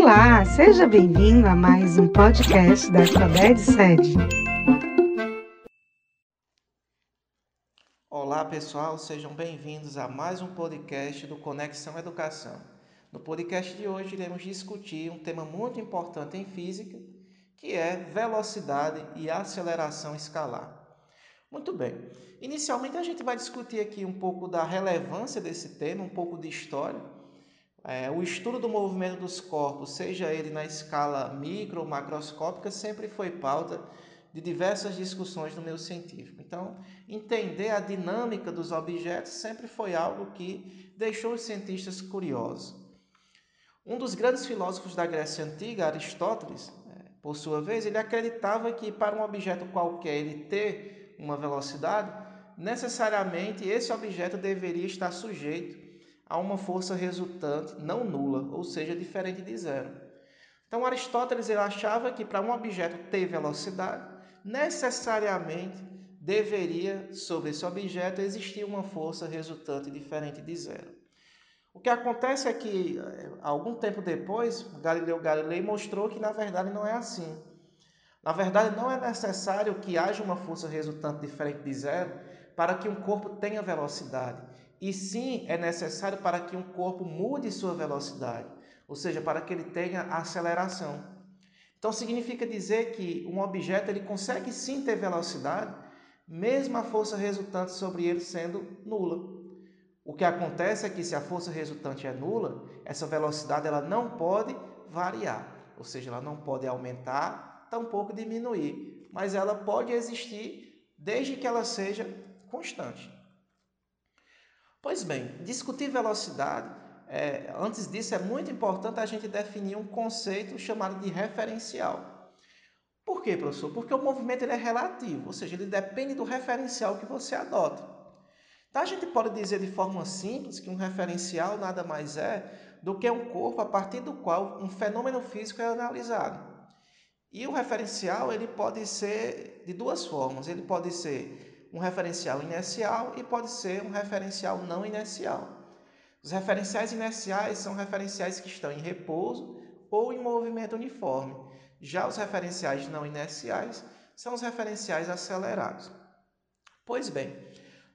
Olá, seja bem-vindo a mais um podcast da Alfabete Sede. Olá pessoal, sejam bem-vindos a mais um podcast do Conexão Educação. No podcast de hoje iremos discutir um tema muito importante em física, que é velocidade e aceleração escalar. Muito bem. Inicialmente a gente vai discutir aqui um pouco da relevância desse tema, um pouco de história. É, o estudo do movimento dos corpos, seja ele na escala micro ou macroscópica, sempre foi pauta de diversas discussões no meio científico. Então, entender a dinâmica dos objetos sempre foi algo que deixou os cientistas curiosos. Um dos grandes filósofos da Grécia Antiga, Aristóteles, é, por sua vez, ele acreditava que para um objeto qualquer ele ter uma velocidade, necessariamente esse objeto deveria estar sujeito a uma força resultante não nula, ou seja, diferente de zero. Então Aristóteles ele achava que para um objeto ter velocidade, necessariamente deveria sobre esse objeto existir uma força resultante diferente de zero. O que acontece é que eh, algum tempo depois, Galileu Galilei mostrou que na verdade não é assim. Na verdade, não é necessário que haja uma força resultante diferente de zero para que um corpo tenha velocidade. E sim é necessário para que um corpo mude sua velocidade, ou seja, para que ele tenha aceleração. Então significa dizer que um objeto ele consegue sim ter velocidade, mesmo a força resultante sobre ele sendo nula. O que acontece é que se a força resultante é nula, essa velocidade ela não pode variar, ou seja, ela não pode aumentar, tampouco diminuir, mas ela pode existir desde que ela seja constante. Pois bem, discutir velocidade, é, antes disso é muito importante a gente definir um conceito chamado de referencial. Por quê, professor? Porque o movimento ele é relativo, ou seja, ele depende do referencial que você adota. Então a gente pode dizer de forma simples que um referencial nada mais é do que um corpo a partir do qual um fenômeno físico é analisado. E o referencial ele pode ser de duas formas. Ele pode ser um referencial inercial e pode ser um referencial não inercial. Os referenciais inerciais são referenciais que estão em repouso ou em movimento uniforme. Já os referenciais não inerciais são os referenciais acelerados. Pois bem,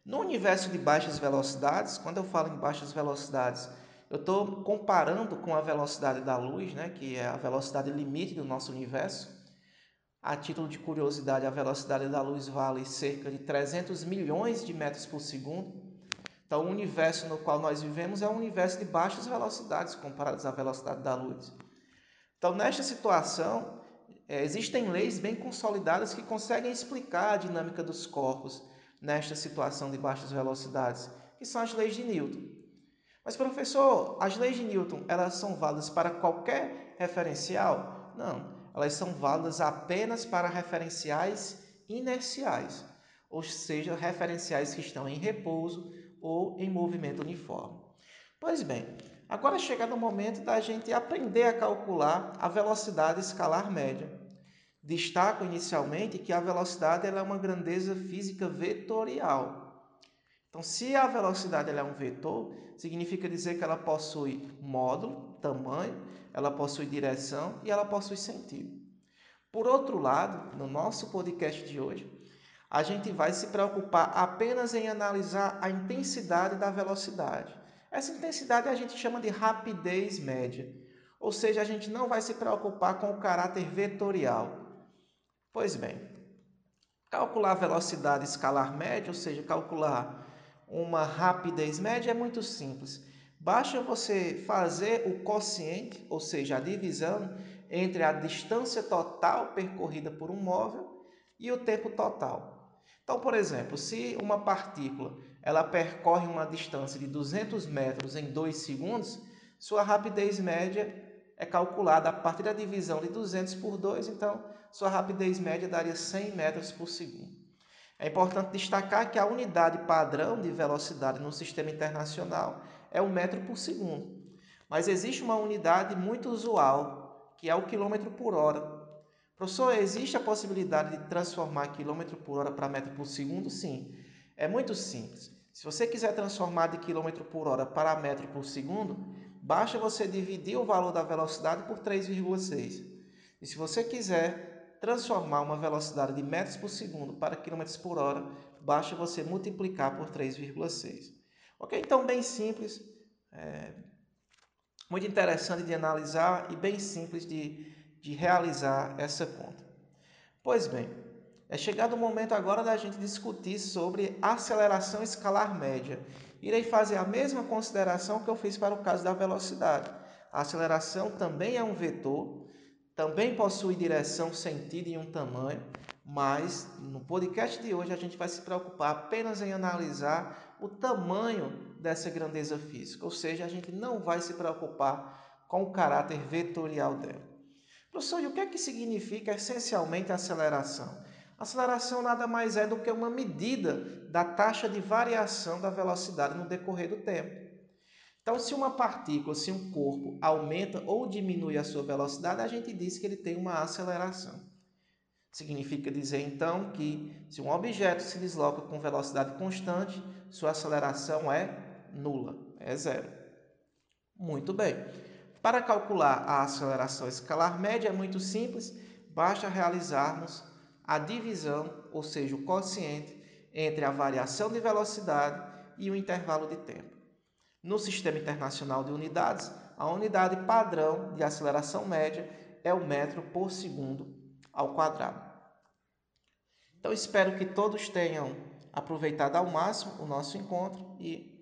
no universo de baixas velocidades, quando eu falo em baixas velocidades, eu estou comparando com a velocidade da luz, né, que é a velocidade limite do nosso universo. A título de curiosidade, a velocidade da luz vale cerca de 300 milhões de metros por segundo. Então, o universo no qual nós vivemos é um universo de baixas velocidades comparadas à velocidade da luz. Então, nesta situação, é, existem leis bem consolidadas que conseguem explicar a dinâmica dos corpos nesta situação de baixas velocidades, que são as leis de Newton. Mas, professor, as leis de Newton elas são válidas para qualquer referencial? Não elas são válidas apenas para referenciais inerciais, ou seja, referenciais que estão em repouso ou em movimento uniforme. Pois bem, agora chega no momento da gente aprender a calcular a velocidade escalar média. Destaco inicialmente que a velocidade é uma grandeza física vetorial. Então, se a velocidade é um vetor, significa dizer que ela possui módulo, tamanho, ela possui direção e ela possui sentido. Por outro lado, no nosso podcast de hoje, a gente vai se preocupar apenas em analisar a intensidade da velocidade. Essa intensidade a gente chama de rapidez média, ou seja, a gente não vai se preocupar com o caráter vetorial. Pois bem, calcular a velocidade escalar média, ou seja, calcular uma rapidez média é muito simples. Basta você fazer o quociente, ou seja, a divisão entre a distância total percorrida por um móvel e o tempo total. Então, por exemplo, se uma partícula ela percorre uma distância de 200 metros em 2 segundos, sua rapidez média é calculada a partir da divisão de 200 por 2, então sua rapidez média daria 100 metros por segundo. É importante destacar que a unidade padrão de velocidade no sistema internacional é o metro por segundo. Mas existe uma unidade muito usual, que é o quilômetro por hora. Professor, existe a possibilidade de transformar quilômetro por hora para metro por segundo? Sim. É muito simples. Se você quiser transformar de quilômetro por hora para metro por segundo, basta você dividir o valor da velocidade por 3,6. E se você quiser transformar uma velocidade de metros por segundo para quilômetros por hora, basta você multiplicar por 3,6. Ok? Então, bem simples, é, muito interessante de analisar e bem simples de, de realizar essa conta. Pois bem, é chegado o momento agora da gente discutir sobre aceleração escalar média. Irei fazer a mesma consideração que eu fiz para o caso da velocidade. A aceleração também é um vetor, também possui direção, sentido e um tamanho, mas no podcast de hoje a gente vai se preocupar apenas em analisar o tamanho dessa grandeza física, ou seja, a gente não vai se preocupar com o caráter vetorial dela. Professor, e o que é que significa essencialmente aceleração? Aceleração nada mais é do que uma medida da taxa de variação da velocidade no decorrer do tempo. Então, se uma partícula, se um corpo aumenta ou diminui a sua velocidade, a gente diz que ele tem uma aceleração. Significa dizer então que se um objeto se desloca com velocidade constante, sua aceleração é nula, é zero. Muito bem. Para calcular a aceleração escalar média é muito simples, basta realizarmos a divisão, ou seja, o quociente entre a variação de velocidade e o intervalo de tempo. No Sistema Internacional de Unidades, a unidade padrão de aceleração média é o metro por segundo ao quadrado. Então, espero que todos tenham aproveitado ao máximo o nosso encontro e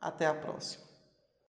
até a próxima.